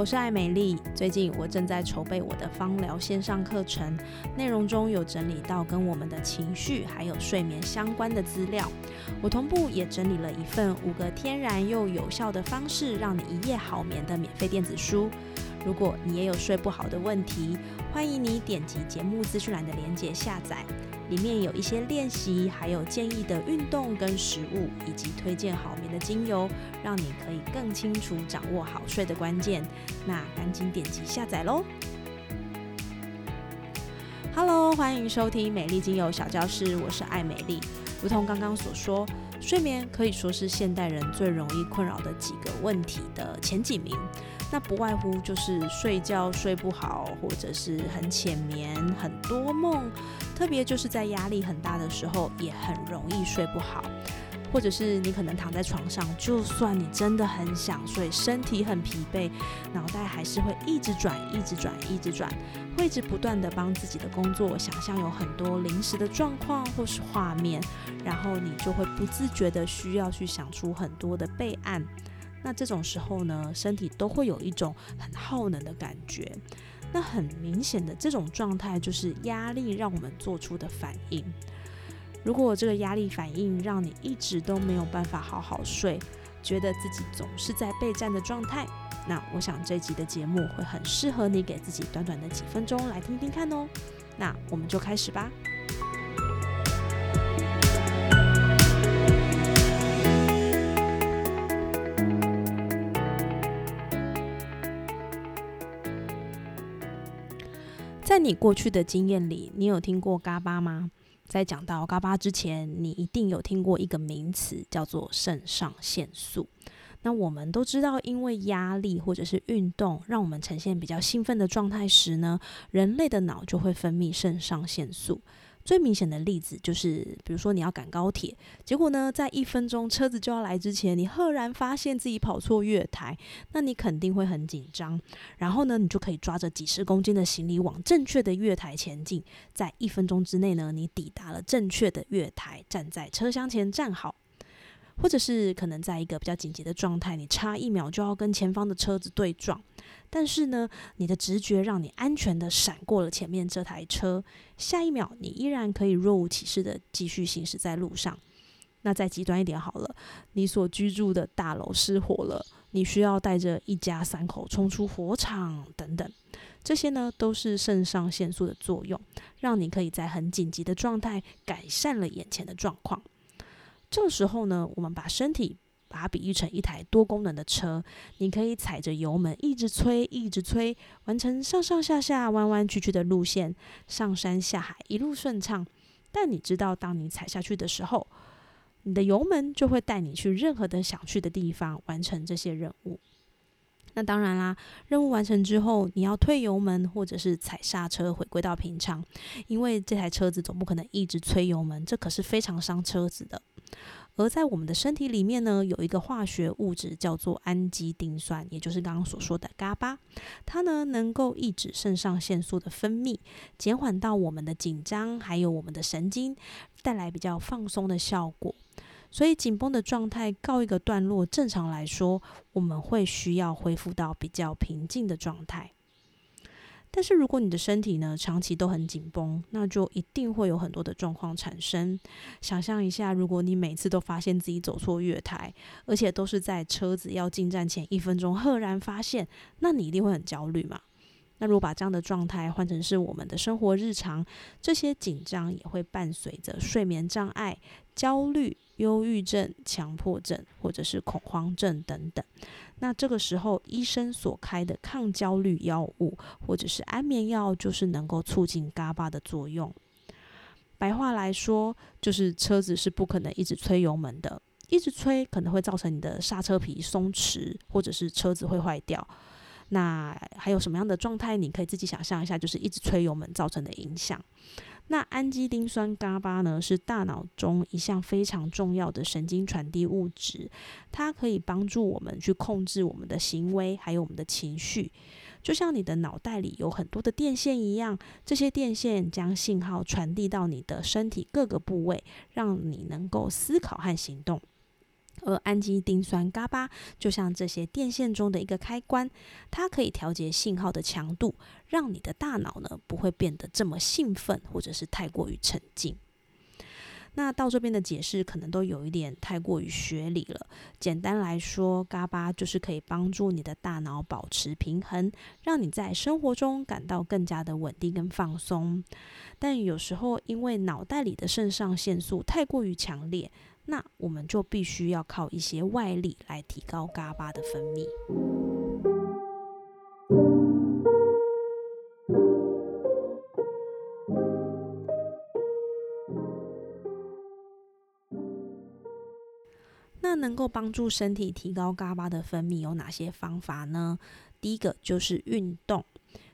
我是艾美丽。最近我正在筹备我的芳疗线上课程，内容中有整理到跟我们的情绪还有睡眠相关的资料。我同步也整理了一份五个天然又有效的方式，让你一夜好眠的免费电子书。如果你也有睡不好的问题，欢迎你点击节目资讯栏的链接下载。里面有一些练习，还有建议的运动跟食物，以及推荐好眠的精油，让你可以更清楚掌握好睡的关键。那赶紧点击下载喽！Hello，欢迎收听美丽精油小教室，我是爱美丽。如同刚刚所说，睡眠可以说是现代人最容易困扰的几个问题的前几名。那不外乎就是睡觉睡不好，或者是很浅眠、很多梦，特别就是在压力很大的时候，也很容易睡不好。或者是你可能躺在床上，就算你真的很想睡，身体很疲惫，脑袋还是会一直转、一直转、一直转，会一直不断的帮自己的工作想象有很多临时的状况或是画面，然后你就会不自觉的需要去想出很多的备案。那这种时候呢，身体都会有一种很耗能的感觉。那很明显的这种状态，就是压力让我们做出的反应。如果这个压力反应让你一直都没有办法好好睡，觉得自己总是在备战的状态，那我想这集的节目会很适合你给自己短短的几分钟来听听看哦。那我们就开始吧。在你过去的经验里，你有听过嘎巴吗？在讲到嘎巴之前，你一定有听过一个名词，叫做肾上腺素。那我们都知道，因为压力或者是运动，让我们呈现比较兴奋的状态时呢，人类的脑就会分泌肾上腺素。最明显的例子就是，比如说你要赶高铁，结果呢，在一分钟车子就要来之前，你赫然发现自己跑错月台，那你肯定会很紧张。然后呢，你就可以抓着几十公斤的行李往正确的月台前进，在一分钟之内呢，你抵达了正确的月台，站在车厢前站好。或者是可能在一个比较紧急的状态，你差一秒就要跟前方的车子对撞。但是呢，你的直觉让你安全的闪过了前面这台车，下一秒你依然可以若无其事的继续行驶在路上。那再极端一点好了，你所居住的大楼失火了，你需要带着一家三口冲出火场等等，这些呢都是肾上腺素的作用，让你可以在很紧急的状态改善了眼前的状况。这个时候呢，我们把身体。把它比喻成一台多功能的车，你可以踩着油门一直催，一直催，完成上上下下、弯弯曲曲的路线，上山下海一路顺畅。但你知道，当你踩下去的时候，你的油门就会带你去任何的想去的地方，完成这些任务。那当然啦，任务完成之后，你要退油门或者是踩刹车，回归到平常，因为这台车子总不可能一直催油门，这可是非常伤车子的。而在我们的身体里面呢，有一个化学物质叫做氨基丁酸，也就是刚刚所说的嘎巴，它呢能够抑制肾上腺素的分泌，减缓到我们的紧张，还有我们的神经，带来比较放松的效果。所以紧绷的状态告一个段落，正常来说，我们会需要恢复到比较平静的状态。但是如果你的身体呢长期都很紧绷，那就一定会有很多的状况产生。想象一下，如果你每次都发现自己走错月台，而且都是在车子要进站前一分钟赫然发现，那你一定会很焦虑嘛？那如果把这样的状态换成是我们的生活日常，这些紧张也会伴随着睡眠障碍、焦虑、忧郁症、强迫症或者是恐慌症等等。那这个时候，医生所开的抗焦虑药物或者是安眠药，就是能够促进嘎巴的作用。白话来说，就是车子是不可能一直催油门的，一直催可能会造成你的刹车皮松弛，或者是车子会坏掉。那还有什么样的状态？你可以自己想象一下，就是一直吹油门造成的影响。那氨基丁酸嘎巴呢，是大脑中一项非常重要的神经传递物质，它可以帮助我们去控制我们的行为，还有我们的情绪。就像你的脑袋里有很多的电线一样，这些电线将信号传递到你的身体各个部位，让你能够思考和行动。而氨基丁酸嘎巴就像这些电线中的一个开关，它可以调节信号的强度，让你的大脑呢不会变得这么兴奋，或者是太过于沉静。那到这边的解释可能都有一点太过于学理了。简单来说，嘎巴就是可以帮助你的大脑保持平衡，让你在生活中感到更加的稳定跟放松。但有时候因为脑袋里的肾上腺素太过于强烈。那我们就必须要靠一些外力来提高嘎巴的分泌。那能够帮助身体提高嘎巴的分泌有哪些方法呢？第一个就是运动。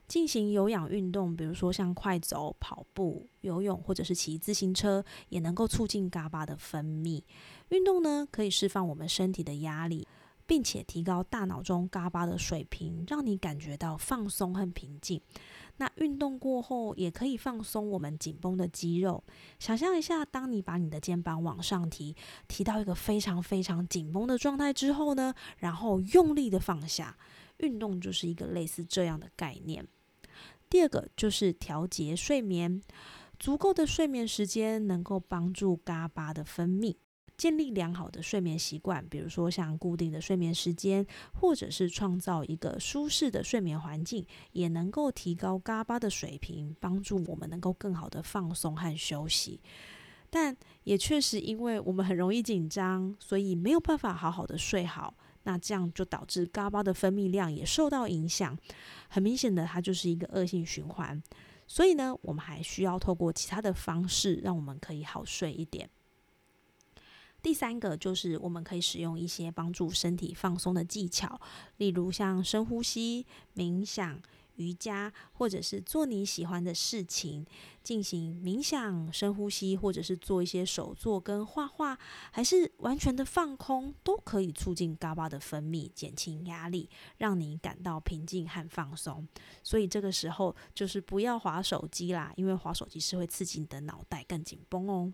进行有氧运动，比如说像快走、跑步、游泳，或者是骑自行车，也能够促进嘎巴的分泌。运动呢，可以释放我们身体的压力，并且提高大脑中嘎巴的水平，让你感觉到放松和平静。那运动过后，也可以放松我们紧绷的肌肉。想象一下，当你把你的肩膀往上提，提到一个非常非常紧绷的状态之后呢，然后用力的放下。运动就是一个类似这样的概念。第二个就是调节睡眠，足够的睡眠时间能够帮助嘎巴的分泌。建立良好的睡眠习惯，比如说像固定的睡眠时间，或者是创造一个舒适的睡眠环境，也能够提高嘎巴的水平，帮助我们能够更好的放松和休息。但也确实，因为我们很容易紧张，所以没有办法好好的睡好。那这样就导致嘎巴的分泌量也受到影响，很明显的，它就是一个恶性循环。所以呢，我们还需要透过其他的方式，让我们可以好睡一点。第三个就是我们可以使用一些帮助身体放松的技巧，例如像深呼吸、冥想。瑜伽，或者是做你喜欢的事情，进行冥想、深呼吸，或者是做一些手作跟画画，还是完全的放空，都可以促进嘎巴的分泌，减轻压力，让你感到平静和放松。所以这个时候就是不要划手机啦，因为划手机是会刺激你的脑袋更紧绷哦。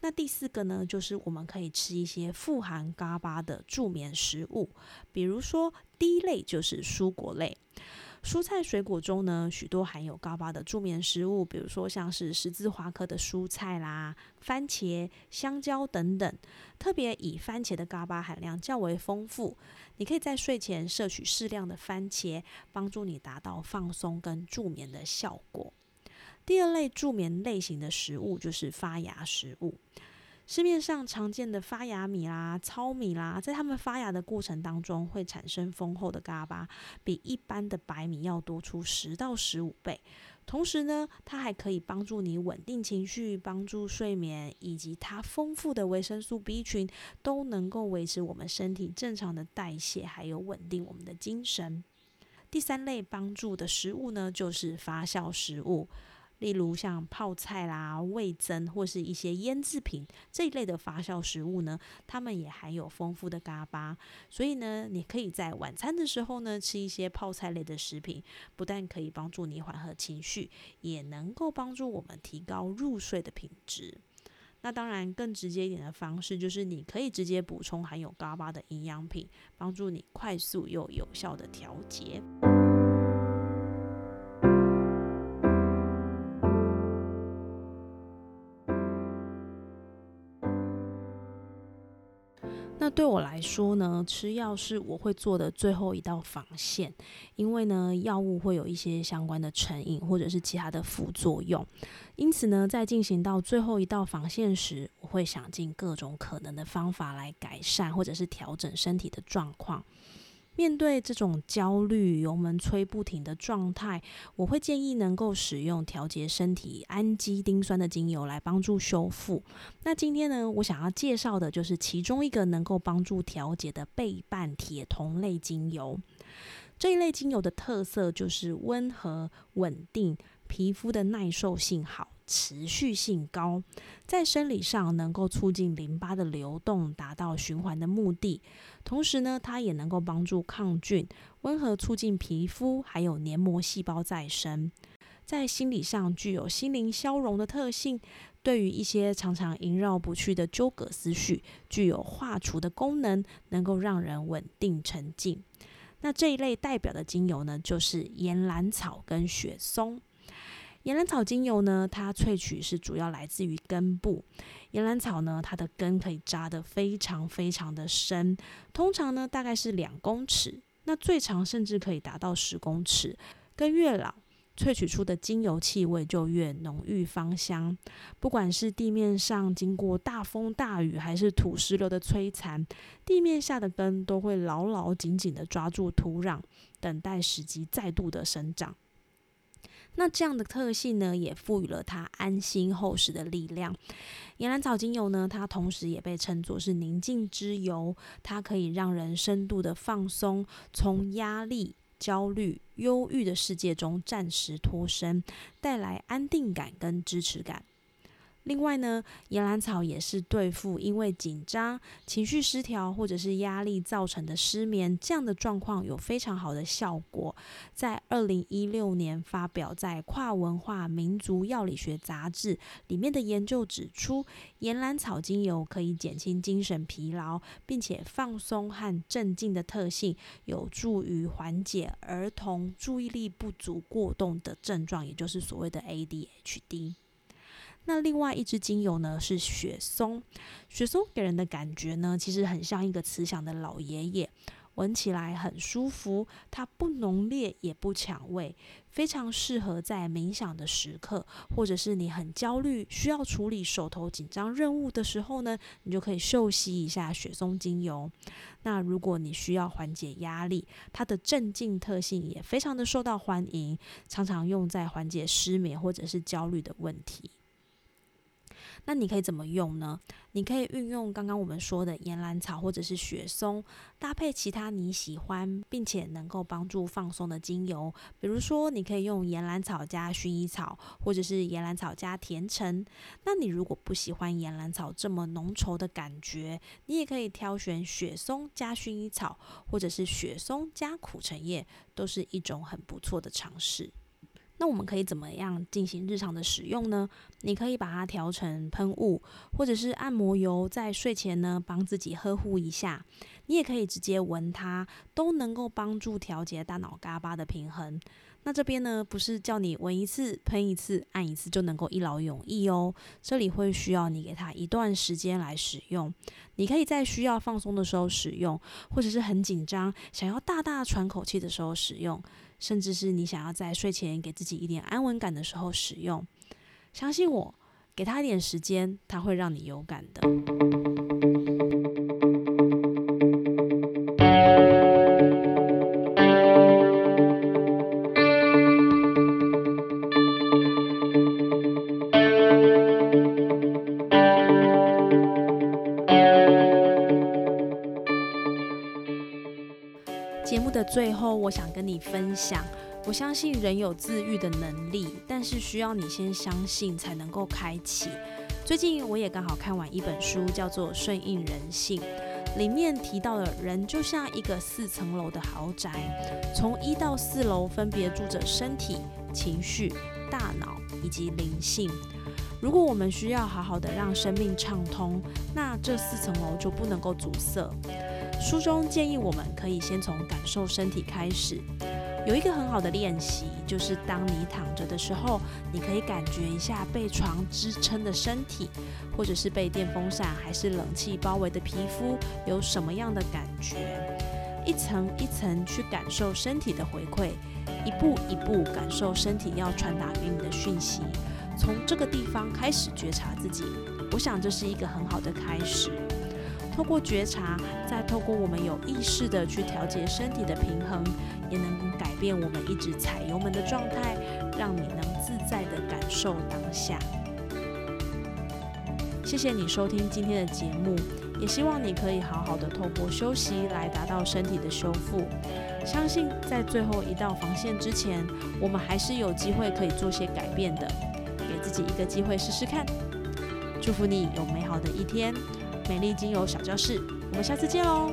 那第四个呢，就是我们可以吃一些富含嘎巴的助眠食物，比如说第一类就是蔬果类。蔬菜水果中呢，许多含有高巴的助眠食物，比如说像是十字花科的蔬菜啦、番茄、香蕉等等。特别以番茄的嘎巴含量较为丰富，你可以在睡前摄取适量的番茄，帮助你达到放松跟助眠的效果。第二类助眠类型的食物就是发芽食物。市面上常见的发芽米啦、糙米啦，在它们发芽的过程当中，会产生丰厚的嘎巴，比一般的白米要多出十到十五倍。同时呢，它还可以帮助你稳定情绪、帮助睡眠，以及它丰富的维生素 B 群，都能够维持我们身体正常的代谢，还有稳定我们的精神。第三类帮助的食物呢，就是发酵食物。例如像泡菜啦、味增或是一些腌制品这一类的发酵食物呢，它们也含有丰富的嘎巴，所以呢，你可以在晚餐的时候呢吃一些泡菜类的食品，不但可以帮助你缓和情绪，也能够帮助我们提高入睡的品质。那当然，更直接一点的方式就是你可以直接补充含有嘎巴的营养品，帮助你快速又有效的调节。对我来说呢，吃药是我会做的最后一道防线，因为呢，药物会有一些相关的成瘾或者是其他的副作用，因此呢，在进行到最后一道防线时，我会想尽各种可能的方法来改善或者是调整身体的状况。面对这种焦虑、油门催不停的状态，我会建议能够使用调节身体氨基丁酸的精油来帮助修复。那今天呢，我想要介绍的就是其中一个能够帮助调节的倍半铁酮类精油。这一类精油的特色就是温和稳定，皮肤的耐受性好，持续性高，在生理上能够促进淋巴的流动，达到循环的目的。同时呢，它也能够帮助抗菌，温和促进皮肤还有黏膜细胞再生。在心理上具有心灵消融的特性，对于一些常常萦绕不去的纠葛思绪，具有化除的功能，能够让人稳定沉静。那这一类代表的精油呢，就是岩兰草跟雪松。岩兰草精油呢，它萃取是主要来自于根部。岩兰草呢，它的根可以扎得非常非常的深，通常呢大概是两公尺，那最长甚至可以达到十公尺。根越老，萃取出的精油气味就越浓郁芳香。不管是地面上经过大风大雨，还是土石流的摧残，地面下的根都会牢牢紧紧的抓住土壤，等待时机再度的生长。那这样的特性呢，也赋予了它安心厚实的力量。岩兰草精油呢，它同时也被称作是宁静之油，它可以让人深度的放松，从压力。焦虑、忧郁的世界中暂时脱身，带来安定感跟支持感。另外呢，岩兰草也是对付因为紧张、情绪失调或者是压力造成的失眠这样的状况有非常好的效果。在二零一六年发表在《跨文化民族药理学杂志》里面的研究指出，岩兰草精油可以减轻精神疲劳，并且放松和镇静的特性，有助于缓解儿童注意力不足过动的症状，也就是所谓的 ADHD。那另外一支精油呢是雪松，雪松给人的感觉呢，其实很像一个慈祥的老爷爷，闻起来很舒服。它不浓烈也不抢味，非常适合在冥想的时刻，或者是你很焦虑需要处理手头紧张任务的时候呢，你就可以嗅吸一下雪松精油。那如果你需要缓解压力，它的镇静特性也非常的受到欢迎，常常用在缓解失眠或者是焦虑的问题。那你可以怎么用呢？你可以运用刚刚我们说的岩兰草或者是雪松，搭配其他你喜欢并且能够帮助放松的精油，比如说你可以用岩兰草加薰衣草，或者是岩兰草加甜橙。那你如果不喜欢岩兰草这么浓稠的感觉，你也可以挑选雪松加薰衣草，或者是雪松加苦橙叶，都是一种很不错的尝试。那我们可以怎么样进行日常的使用呢？你可以把它调成喷雾，或者是按摩油，在睡前呢帮自己呵护一下。你也可以直接闻它，都能够帮助调节大脑嘎巴的平衡。那这边呢，不是叫你闻一次、喷一次、按一次就能够一劳永逸哦。这里会需要你给它一段时间来使用。你可以在需要放松的时候使用，或者是很紧张想要大大喘口气的时候使用。甚至是你想要在睡前给自己一点安稳感的时候使用，相信我，给他一点时间，他会让你有感的。最后，我想跟你分享，我相信人有自愈的能力，但是需要你先相信才能够开启。最近我也刚好看完一本书，叫做《顺应人性》，里面提到的人就像一个四层楼的豪宅，从一到四楼分别住着身体、情绪、大脑以及灵性。如果我们需要好好的让生命畅通，那这四层楼就不能够阻塞。书中建议我们可以先从感受身体开始，有一个很好的练习，就是当你躺着的时候，你可以感觉一下被床支撑的身体，或者是被电风扇还是冷气包围的皮肤有什么样的感觉，一层一层去感受身体的回馈，一步一步感受身体要传达给你的讯息，从这个地方开始觉察自己，我想这是一个很好的开始。透过觉察再透过我们有意识的去调节身体的平衡也能改变我们一直踩油门的状态让你能自在的感受当下。谢谢你收听今天的节目也希望你可以好好的透过休息来达到身体的修复。相信在最后一道防线之前我们还是有机会可以做些改变的。给自己一个机会试试看。祝福你有美好的一天。美丽精油小教室，我们下次见喽。